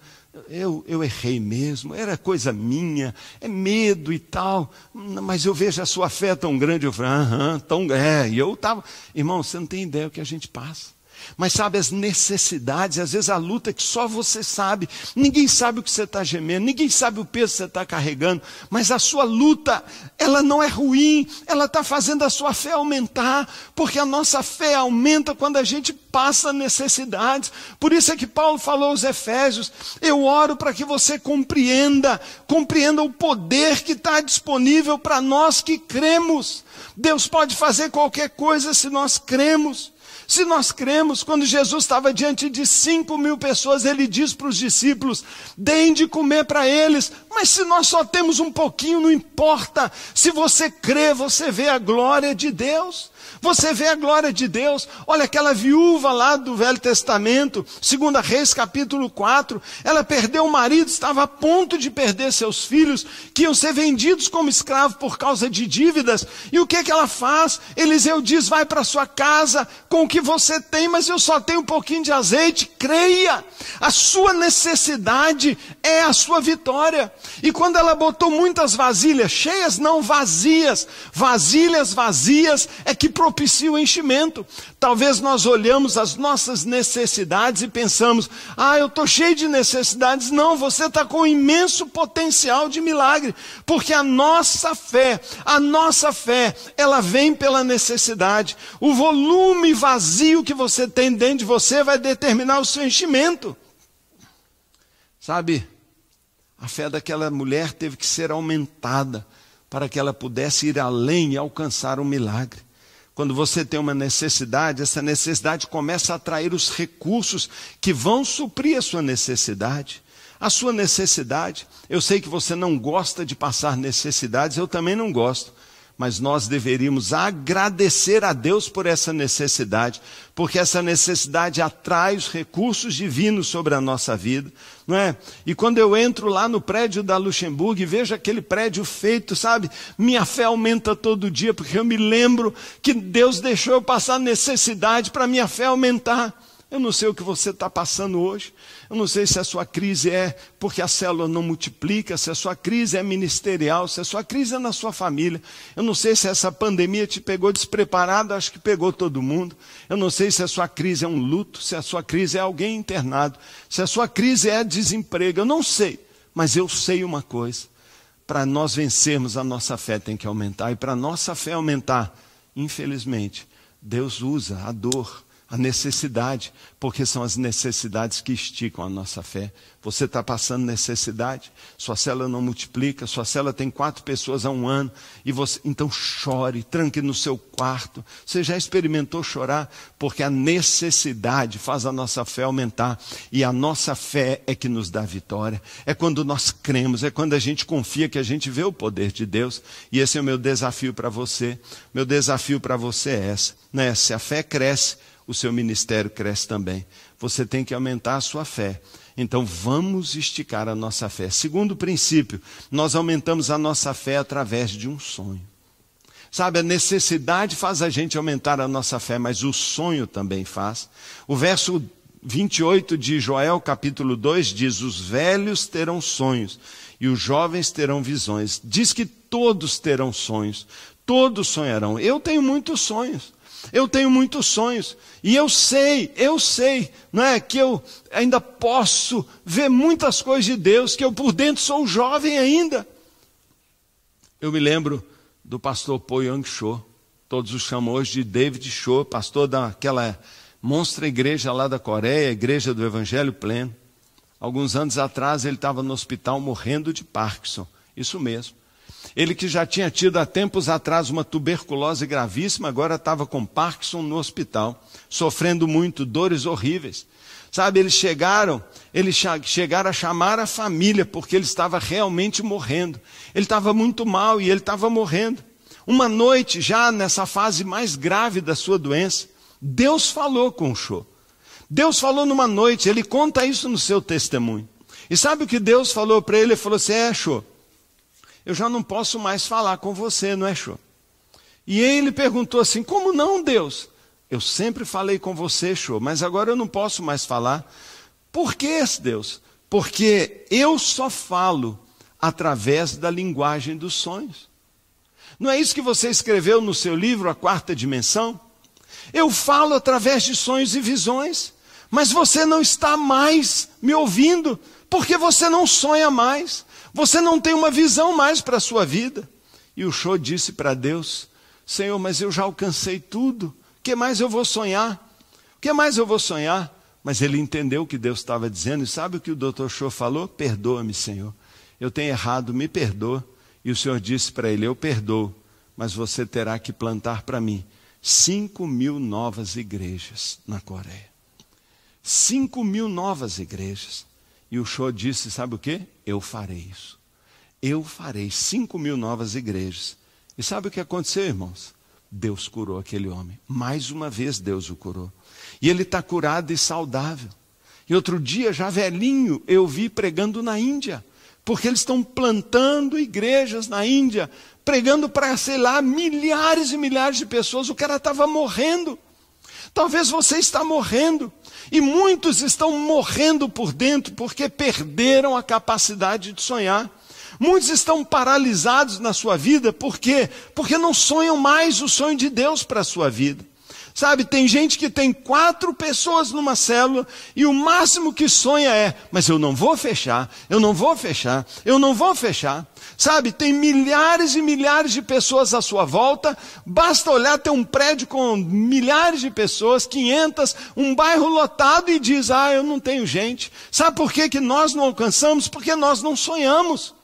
[SPEAKER 1] Eu, eu errei mesmo, era coisa minha, é medo e tal, mas eu vejo a sua fé tão grande. Eu falei, aham, tão. É, e eu estava. Irmão, você não tem ideia o que a gente passa. Mas sabe, as necessidades, às vezes a luta que só você sabe, ninguém sabe o que você está gemendo, ninguém sabe o peso que você está carregando, mas a sua luta, ela não é ruim, ela está fazendo a sua fé aumentar, porque a nossa fé aumenta quando a gente passa necessidades. Por isso é que Paulo falou aos Efésios: eu oro para que você compreenda, compreenda o poder que está disponível para nós que cremos. Deus pode fazer qualquer coisa se nós cremos. Se nós cremos, quando Jesus estava diante de cinco mil pessoas, ele diz para os discípulos: deem de comer para eles. Mas se nós só temos um pouquinho, não importa. Se você crê, você vê a glória de Deus. Você vê a glória de Deus. Olha aquela viúva lá do Velho Testamento, 2 Reis capítulo 4. Ela perdeu o marido, estava a ponto de perder seus filhos, que iam ser vendidos como escravos por causa de dívidas. E o que, que ela faz? Eliseu diz: vai para sua casa com o que você tem, mas eu só tenho um pouquinho de azeite. Creia, a sua necessidade é a sua vitória. E quando ela botou muitas vasilhas cheias, não vazias, vasilhas vazias é que propicia o enchimento. Talvez nós olhamos as nossas necessidades e pensamos: ah, eu estou cheio de necessidades. Não, você está com um imenso potencial de milagre, porque a nossa fé, a nossa fé, ela vem pela necessidade. O volume vazio que você tem dentro de você vai determinar o seu enchimento. Sabe, a fé daquela mulher teve que ser aumentada para que ela pudesse ir além e alcançar um milagre. Quando você tem uma necessidade, essa necessidade começa a atrair os recursos que vão suprir a sua necessidade. A sua necessidade, eu sei que você não gosta de passar necessidades, eu também não gosto mas nós deveríamos agradecer a Deus por essa necessidade, porque essa necessidade atrai os recursos divinos sobre a nossa vida, não é? E quando eu entro lá no prédio da Luxemburgo e vejo aquele prédio feito, sabe? Minha fé aumenta todo dia, porque eu me lembro que Deus deixou eu passar necessidade para minha fé aumentar. Eu não sei o que você está passando hoje. Eu não sei se a sua crise é porque a célula não multiplica, se a sua crise é ministerial, se a sua crise é na sua família. Eu não sei se essa pandemia te pegou despreparado, acho que pegou todo mundo. Eu não sei se a sua crise é um luto, se a sua crise é alguém internado, se a sua crise é desemprego. Eu não sei, mas eu sei uma coisa. Para nós vencermos, a nossa fé tem que aumentar. E para a nossa fé aumentar, infelizmente, Deus usa a dor a necessidade, porque são as necessidades que esticam a nossa fé. Você está passando necessidade, sua célula não multiplica, sua célula tem quatro pessoas há um ano, e você então chore, tranque no seu quarto. Você já experimentou chorar? Porque a necessidade faz a nossa fé aumentar, e a nossa fé é que nos dá vitória. É quando nós cremos, é quando a gente confia que a gente vê o poder de Deus, e esse é o meu desafio para você. Meu desafio para você é essa, né? Se a fé cresce, o seu ministério cresce também. Você tem que aumentar a sua fé. Então vamos esticar a nossa fé. Segundo princípio, nós aumentamos a nossa fé através de um sonho. Sabe, a necessidade faz a gente aumentar a nossa fé, mas o sonho também faz. O verso 28 de Joel, capítulo 2, diz: Os velhos terão sonhos e os jovens terão visões. Diz que todos terão sonhos, todos sonharão. Eu tenho muitos sonhos. Eu tenho muitos sonhos e eu sei, eu sei, não é que eu ainda posso ver muitas coisas de Deus, que eu por dentro sou jovem ainda. Eu me lembro do pastor Po Young Cho, todos o chamam hoje de David Cho, pastor daquela monstra igreja lá da Coreia, igreja do Evangelho Pleno. Alguns anos atrás ele estava no hospital morrendo de Parkinson, isso mesmo. Ele que já tinha tido há tempos atrás uma tuberculose gravíssima, agora estava com Parkinson no hospital, sofrendo muito, dores horríveis. Sabe, eles chegaram, eles chegaram a chamar a família porque ele estava realmente morrendo. Ele estava muito mal e ele estava morrendo. Uma noite, já nessa fase mais grave da sua doença, Deus falou com o Show. Deus falou numa noite, ele conta isso no seu testemunho. E sabe o que Deus falou para ele? Ele falou assim: É, Show, eu já não posso mais falar com você, não é, Show? E ele perguntou assim: Como não, Deus? Eu sempre falei com você, Show, mas agora eu não posso mais falar. Por que, Deus? Porque eu só falo através da linguagem dos sonhos. Não é isso que você escreveu no seu livro, A Quarta Dimensão? Eu falo através de sonhos e visões, mas você não está mais me ouvindo, porque você não sonha mais. Você não tem uma visão mais para a sua vida. E o show disse para Deus: Senhor, mas eu já alcancei tudo. O que mais eu vou sonhar? O que mais eu vou sonhar? Mas ele entendeu o que Deus estava dizendo. E sabe o que o doutor Show falou? Perdoa-me, Senhor. Eu tenho errado, me perdoa. E o Senhor disse para ele: Eu perdoo, mas você terá que plantar para mim 5 mil novas igrejas na Coreia. 5 mil novas igrejas. E o show disse: sabe o que? Eu farei isso. Eu farei 5 mil novas igrejas. E sabe o que aconteceu, irmãos? Deus curou aquele homem. Mais uma vez Deus o curou. E ele está curado e saudável. E outro dia, já velhinho, eu vi pregando na Índia. Porque eles estão plantando igrejas na Índia, pregando para, sei lá, milhares e milhares de pessoas. O cara estava morrendo. Talvez você está morrendo. E muitos estão morrendo por dentro porque perderam a capacidade de sonhar. Muitos estão paralisados na sua vida, por quê? Porque não sonham mais o sonho de Deus para a sua vida. Sabe, tem gente que tem quatro pessoas numa célula e o máximo que sonha é, mas eu não vou fechar, eu não vou fechar, eu não vou fechar. Sabe, tem milhares e milhares de pessoas à sua volta, basta olhar, tem um prédio com milhares de pessoas, 500, um bairro lotado e diz, ah, eu não tenho gente. Sabe por que, que nós não alcançamos? Porque nós não sonhamos.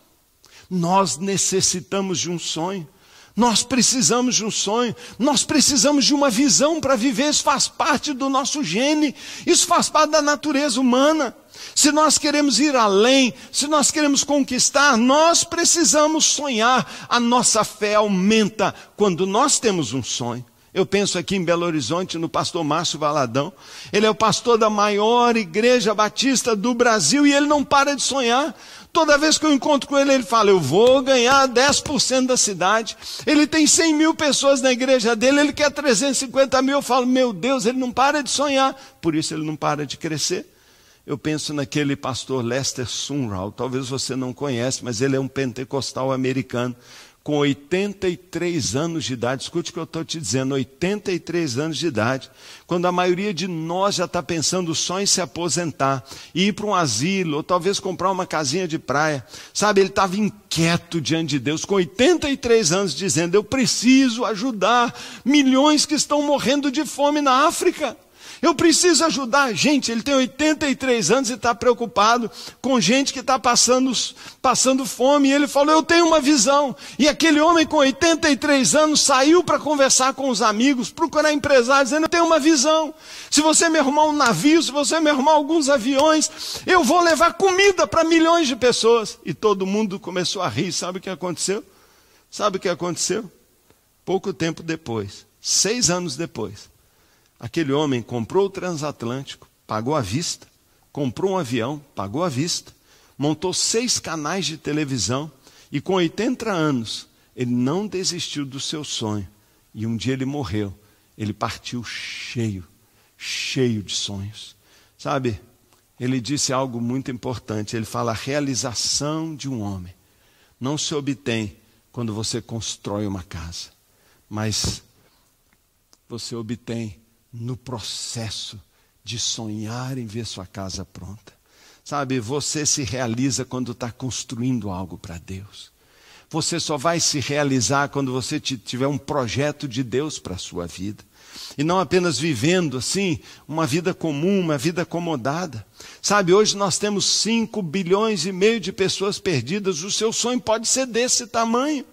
[SPEAKER 1] Nós necessitamos de um sonho. Nós precisamos de um sonho, nós precisamos de uma visão para viver. Isso faz parte do nosso gene, isso faz parte da natureza humana. Se nós queremos ir além, se nós queremos conquistar, nós precisamos sonhar. A nossa fé aumenta quando nós temos um sonho. Eu penso aqui em Belo Horizonte, no pastor Márcio Valadão. Ele é o pastor da maior igreja batista do Brasil e ele não para de sonhar. Toda vez que eu encontro com ele, ele fala: Eu vou ganhar 10% da cidade. Ele tem 100 mil pessoas na igreja dele, ele quer 350 mil. Eu falo: Meu Deus, ele não para de sonhar, por isso ele não para de crescer. Eu penso naquele pastor Lester Sunral, talvez você não conhece, mas ele é um pentecostal americano com 83 anos de idade, escute o que eu estou te dizendo, 83 anos de idade, quando a maioria de nós já está pensando só em se aposentar, ir para um asilo, ou talvez comprar uma casinha de praia, sabe, ele estava inquieto diante de Deus, com 83 anos, dizendo: Eu preciso ajudar milhões que estão morrendo de fome na África. Eu preciso ajudar. Gente, ele tem 83 anos e está preocupado com gente que está passando, passando fome. E ele falou: Eu tenho uma visão. E aquele homem com 83 anos saiu para conversar com os amigos, procurar empresários, dizendo: Eu tenho uma visão. Se você me arrumar um navio, se você me arrumar alguns aviões, eu vou levar comida para milhões de pessoas. E todo mundo começou a rir. Sabe o que aconteceu? Sabe o que aconteceu? Pouco tempo depois, seis anos depois, Aquele homem comprou o transatlântico, pagou à vista, comprou um avião, pagou à vista, montou seis canais de televisão e com 80 anos ele não desistiu do seu sonho. E um dia ele morreu. Ele partiu cheio, cheio de sonhos. Sabe, ele disse algo muito importante. Ele fala: a realização de um homem não se obtém quando você constrói uma casa, mas você obtém no processo de sonhar em ver sua casa pronta. Sabe, você se realiza quando está construindo algo para Deus. Você só vai se realizar quando você tiver um projeto de Deus para a sua vida. E não apenas vivendo assim, uma vida comum, uma vida acomodada. Sabe, hoje nós temos 5 bilhões e meio de pessoas perdidas. O seu sonho pode ser desse tamanho.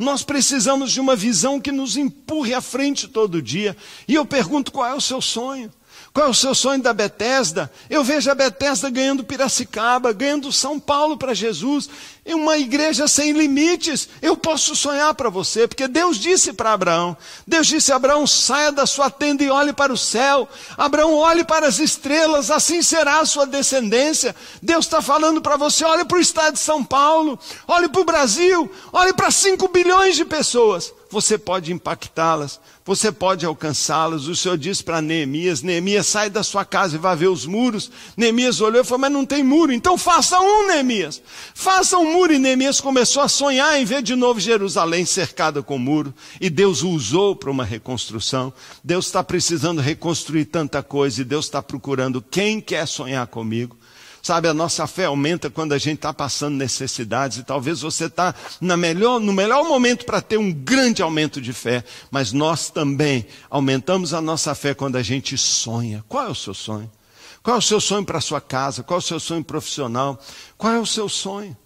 [SPEAKER 1] Nós precisamos de uma visão que nos empurre à frente todo dia. E eu pergunto: qual é o seu sonho? Qual é o seu sonho da Bethesda? Eu vejo a Bethesda ganhando Piracicaba, ganhando São Paulo para Jesus, em uma igreja sem limites. Eu posso sonhar para você, porque Deus disse para Abraão: Deus disse Abraão: saia da sua tenda e olhe para o céu. Abraão, olhe para as estrelas, assim será a sua descendência. Deus está falando para você: olhe para o estado de São Paulo, olhe para o Brasil, olhe para 5 bilhões de pessoas você pode impactá-las, você pode alcançá-las. O Senhor disse para Neemias: Neemias, sai da sua casa e vá ver os muros. Neemias olhou e falou: Mas não tem muro. Então faça um, Neemias. Faça um muro. E Neemias começou a sonhar em ver de novo Jerusalém cercada com muro. E Deus o usou para uma reconstrução. Deus está precisando reconstruir tanta coisa e Deus está procurando quem quer sonhar comigo. Sabe, a nossa fé aumenta quando a gente está passando necessidades e talvez você está melhor, no melhor momento para ter um grande aumento de fé, mas nós também aumentamos a nossa fé quando a gente sonha. Qual é o seu sonho? Qual é o seu sonho para a sua casa? Qual é o seu sonho profissional? Qual é o seu sonho?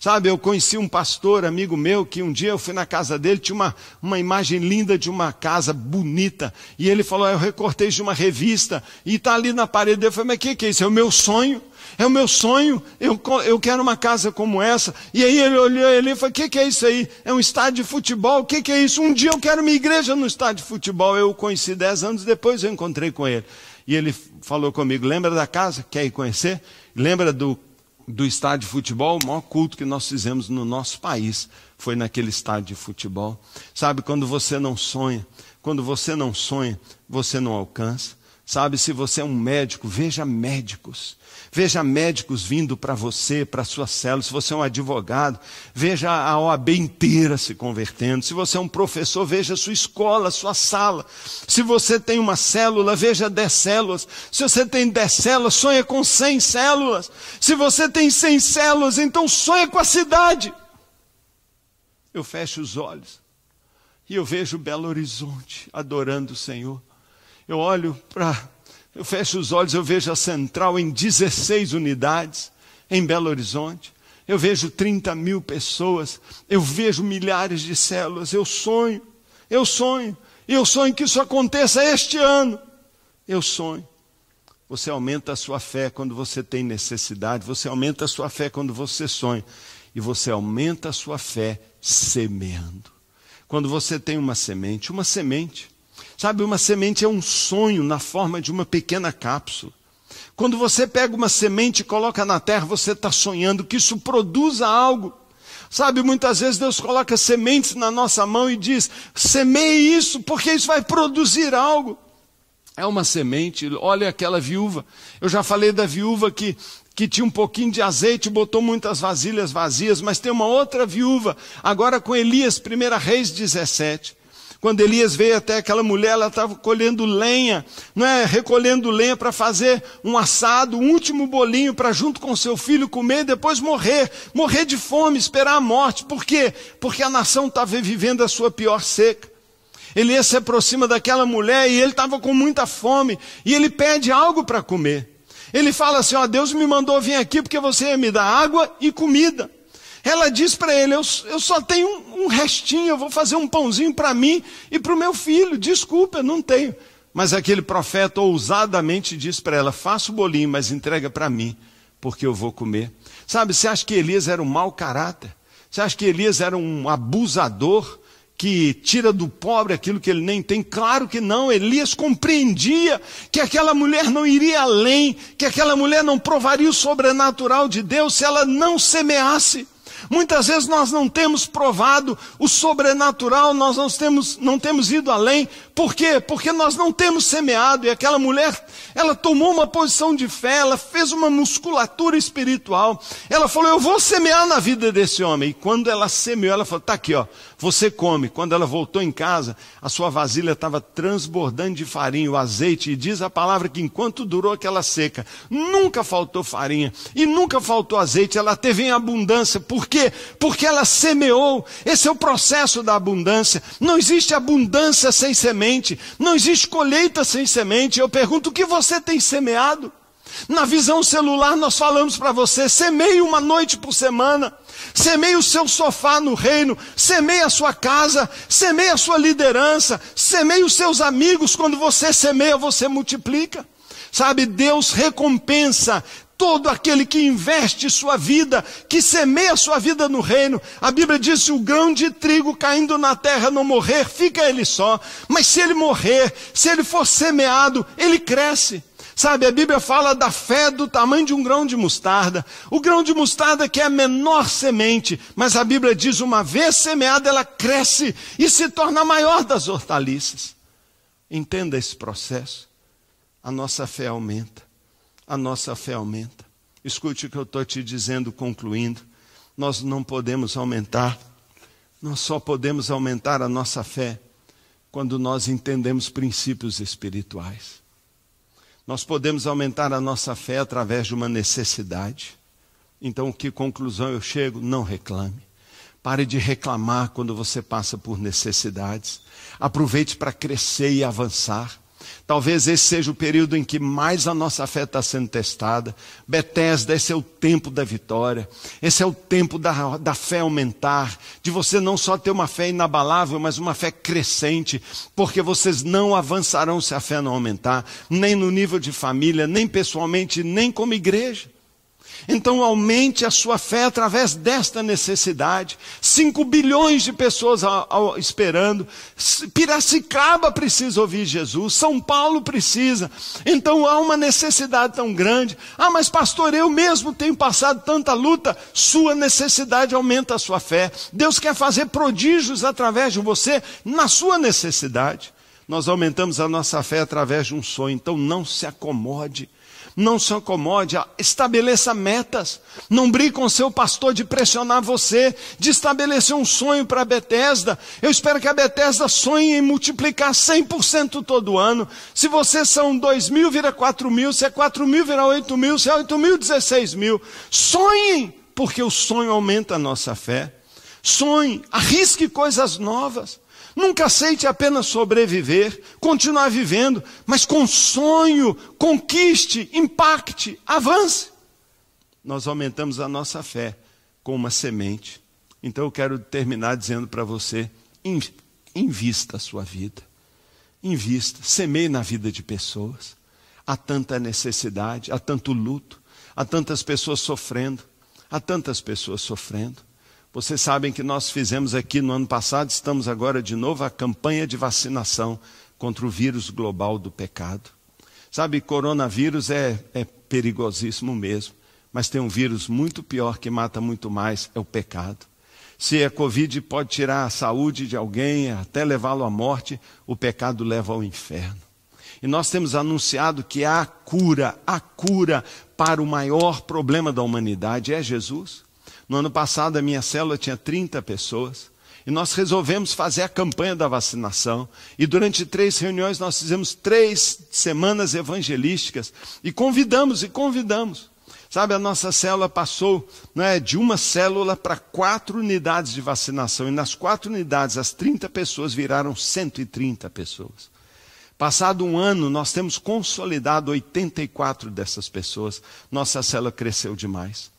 [SPEAKER 1] Sabe, eu conheci um pastor, amigo meu, que um dia eu fui na casa dele, tinha uma, uma imagem linda de uma casa bonita. E ele falou: Eu recortei de uma revista e está ali na parede. Eu falei: Mas o que, que é isso? É o meu sonho. É o meu sonho, eu, eu quero uma casa como essa. E aí ele olhou ele e falou: O que, que é isso aí? É um estádio de futebol? O que, que é isso? Um dia eu quero minha igreja no estádio de futebol. Eu o conheci dez anos depois, eu encontrei com ele. E ele falou comigo: Lembra da casa? Quer ir conhecer? Lembra do do estádio de futebol, o maior culto que nós fizemos no nosso país foi naquele estádio de futebol. Sabe, quando você não sonha, quando você não sonha, você não alcança. Sabe, se você é um médico, veja médicos. Veja médicos vindo para você, para sua célula. Se você é um advogado, veja a OAB inteira se convertendo. Se você é um professor, veja sua escola, sua sala. Se você tem uma célula, veja dez células. Se você tem dez células, sonha com cem células. Se você tem cem células, então sonha com a cidade. Eu fecho os olhos e eu vejo Belo Horizonte adorando o Senhor eu olho para. Eu fecho os olhos, eu vejo a central em 16 unidades, em Belo Horizonte. Eu vejo 30 mil pessoas, eu vejo milhares de células. Eu sonho, eu sonho, eu sonho que isso aconteça este ano. Eu sonho. Você aumenta a sua fé quando você tem necessidade, você aumenta a sua fé quando você sonha, e você aumenta a sua fé semeando. Quando você tem uma semente, uma semente, Sabe, uma semente é um sonho na forma de uma pequena cápsula. Quando você pega uma semente e coloca na terra, você está sonhando que isso produza algo. Sabe, muitas vezes Deus coloca sementes na nossa mão e diz: semeie isso, porque isso vai produzir algo. É uma semente, olha aquela viúva. Eu já falei da viúva que, que tinha um pouquinho de azeite, botou muitas vasilhas vazias, mas tem uma outra viúva, agora com Elias, 1 Reis 17. Quando Elias veio até aquela mulher, ela estava colhendo lenha, não é? Recolhendo lenha para fazer um assado, um último bolinho para junto com seu filho comer, depois morrer, morrer de fome, esperar a morte. Por quê? Porque a nação estava vivendo a sua pior seca. Elias se aproxima daquela mulher e ele estava com muita fome e ele pede algo para comer. Ele fala assim: ó, Deus me mandou vir aqui porque você ia me dar água e comida. Ela diz para ele: eu, eu, só tenho um, um restinho, eu vou fazer um pãozinho para mim e para o meu filho. Desculpa, eu não tenho. Mas aquele profeta ousadamente diz para ela: faça o bolinho, mas entrega para mim, porque eu vou comer. Sabe, você acha que Elias era um mau caráter? Você acha que Elias era um abusador? que tira do pobre aquilo que ele nem tem? Claro que não. Elias compreendia que aquela mulher não iria além, que aquela mulher não provaria o sobrenatural de Deus se ela não semeasse. Muitas vezes nós não temos provado o sobrenatural, nós não temos, não temos ido além. Por quê? Porque nós não temos semeado. E aquela mulher, ela tomou uma posição de fé, ela fez uma musculatura espiritual. Ela falou: Eu vou semear na vida desse homem. E quando ela semeou, ela falou: Está aqui, ó, você come. Quando ela voltou em casa, a sua vasilha estava transbordando de farinha, o azeite. E diz a palavra que enquanto durou aquela seca, nunca faltou farinha e nunca faltou azeite. Ela teve em abundância. Por quê? Porque ela semeou. Esse é o processo da abundância. Não existe abundância sem semente. Não existe colheita sem semente. Eu pergunto: o que você tem semeado? Na visão celular, nós falamos para você: semeie uma noite por semana, semeie o seu sofá no reino, semeie a sua casa, semeie a sua liderança, semeie os seus amigos. Quando você semeia, você multiplica. Sabe, Deus recompensa todo aquele que investe sua vida, que semeia sua vida no reino. A Bíblia diz: se o grão de trigo caindo na terra não morrer, fica ele só. Mas se ele morrer, se ele for semeado, ele cresce. Sabe, a Bíblia fala da fé do tamanho de um grão de mostarda. O grão de mostarda que é a menor semente, mas a Bíblia diz: uma vez semeada, ela cresce e se torna a maior das hortaliças. Entenda esse processo. A nossa fé aumenta a nossa fé aumenta. Escute o que eu estou te dizendo, concluindo. Nós não podemos aumentar, nós só podemos aumentar a nossa fé quando nós entendemos princípios espirituais. Nós podemos aumentar a nossa fé através de uma necessidade. Então, que conclusão eu chego? Não reclame. Pare de reclamar quando você passa por necessidades. Aproveite para crescer e avançar. Talvez esse seja o período em que mais a nossa fé está sendo testada. Bethesda, esse é o tempo da vitória. Esse é o tempo da, da fé aumentar. De você não só ter uma fé inabalável, mas uma fé crescente. Porque vocês não avançarão se a fé não aumentar. Nem no nível de família, nem pessoalmente, nem como igreja. Então aumente a sua fé através desta necessidade. 5 bilhões de pessoas esperando. Piracicaba precisa ouvir Jesus. São Paulo precisa. Então há uma necessidade tão grande. Ah, mas pastor, eu mesmo tenho passado tanta luta. Sua necessidade aumenta a sua fé. Deus quer fazer prodígios através de você na sua necessidade. Nós aumentamos a nossa fé através de um sonho. Então não se acomode não se acomode, estabeleça metas. Não brigue com seu pastor de pressionar você, de estabelecer um sonho para a Bethesda. Eu espero que a Bethesda sonhe em multiplicar 100% todo ano. Se vocês são 2 mil, vira 4 mil. Se é 4 mil, vira 8 mil. Se é 8 mil, 16 mil. Sonhem, porque o sonho aumenta a nossa fé. Sonhe, arrisque coisas novas. Nunca aceite apenas sobreviver, continuar vivendo, mas com sonho, conquiste, impacte, avance. Nós aumentamos a nossa fé com uma semente. Então eu quero terminar dizendo para você: invista a sua vida. Invista, semeie na vida de pessoas. Há tanta necessidade, há tanto luto, há tantas pessoas sofrendo, há tantas pessoas sofrendo. Vocês sabem que nós fizemos aqui no ano passado, estamos agora de novo a campanha de vacinação contra o vírus global do pecado. Sabe, coronavírus é, é perigosíssimo mesmo, mas tem um vírus muito pior que mata muito mais, é o pecado. Se a Covid pode tirar a saúde de alguém, até levá-lo à morte, o pecado leva ao inferno. E nós temos anunciado que há cura, a cura para o maior problema da humanidade é Jesus. No ano passado, a minha célula tinha 30 pessoas. E nós resolvemos fazer a campanha da vacinação. E durante três reuniões nós fizemos três semanas evangelísticas. E convidamos e convidamos. Sabe, a nossa célula passou é, de uma célula para quatro unidades de vacinação. E nas quatro unidades, as 30 pessoas viraram 130 pessoas. Passado um ano, nós temos consolidado 84 dessas pessoas. Nossa célula cresceu demais.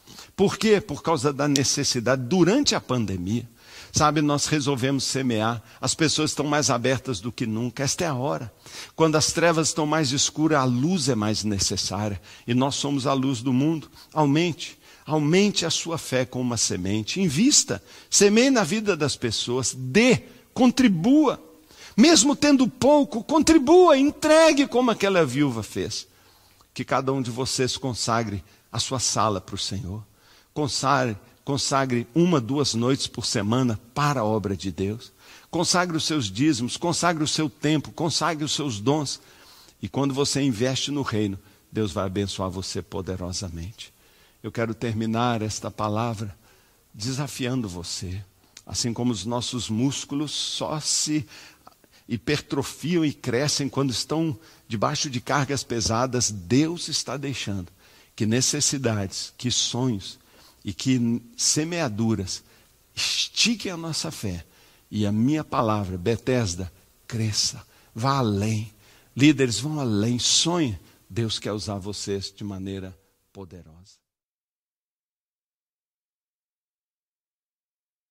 [SPEAKER 1] Por quê? Por causa da necessidade. Durante a pandemia, sabe, nós resolvemos semear. As pessoas estão mais abertas do que nunca. Esta é a hora. Quando as trevas estão mais escuras, a luz é mais necessária. E nós somos a luz do mundo. Aumente. Aumente a sua fé com uma semente. Invista. Semeie na vida das pessoas. Dê. Contribua. Mesmo tendo pouco, contribua. Entregue como aquela viúva fez. Que cada um de vocês consagre a sua sala para o Senhor Consagre, consagre uma, duas noites por semana para a obra de Deus. Consagre os seus dízimos, consagre o seu tempo, consagre os seus dons. E quando você investe no reino, Deus vai abençoar você poderosamente. Eu quero terminar esta palavra desafiando você. Assim como os nossos músculos só se hipertrofiam e crescem quando estão debaixo de cargas pesadas, Deus está deixando que necessidades, que sonhos, e que semeaduras estiquem a nossa fé e a minha palavra, Betesda, cresça, vá além. Líderes vão além, sonhe. Deus quer usar vocês de maneira poderosa.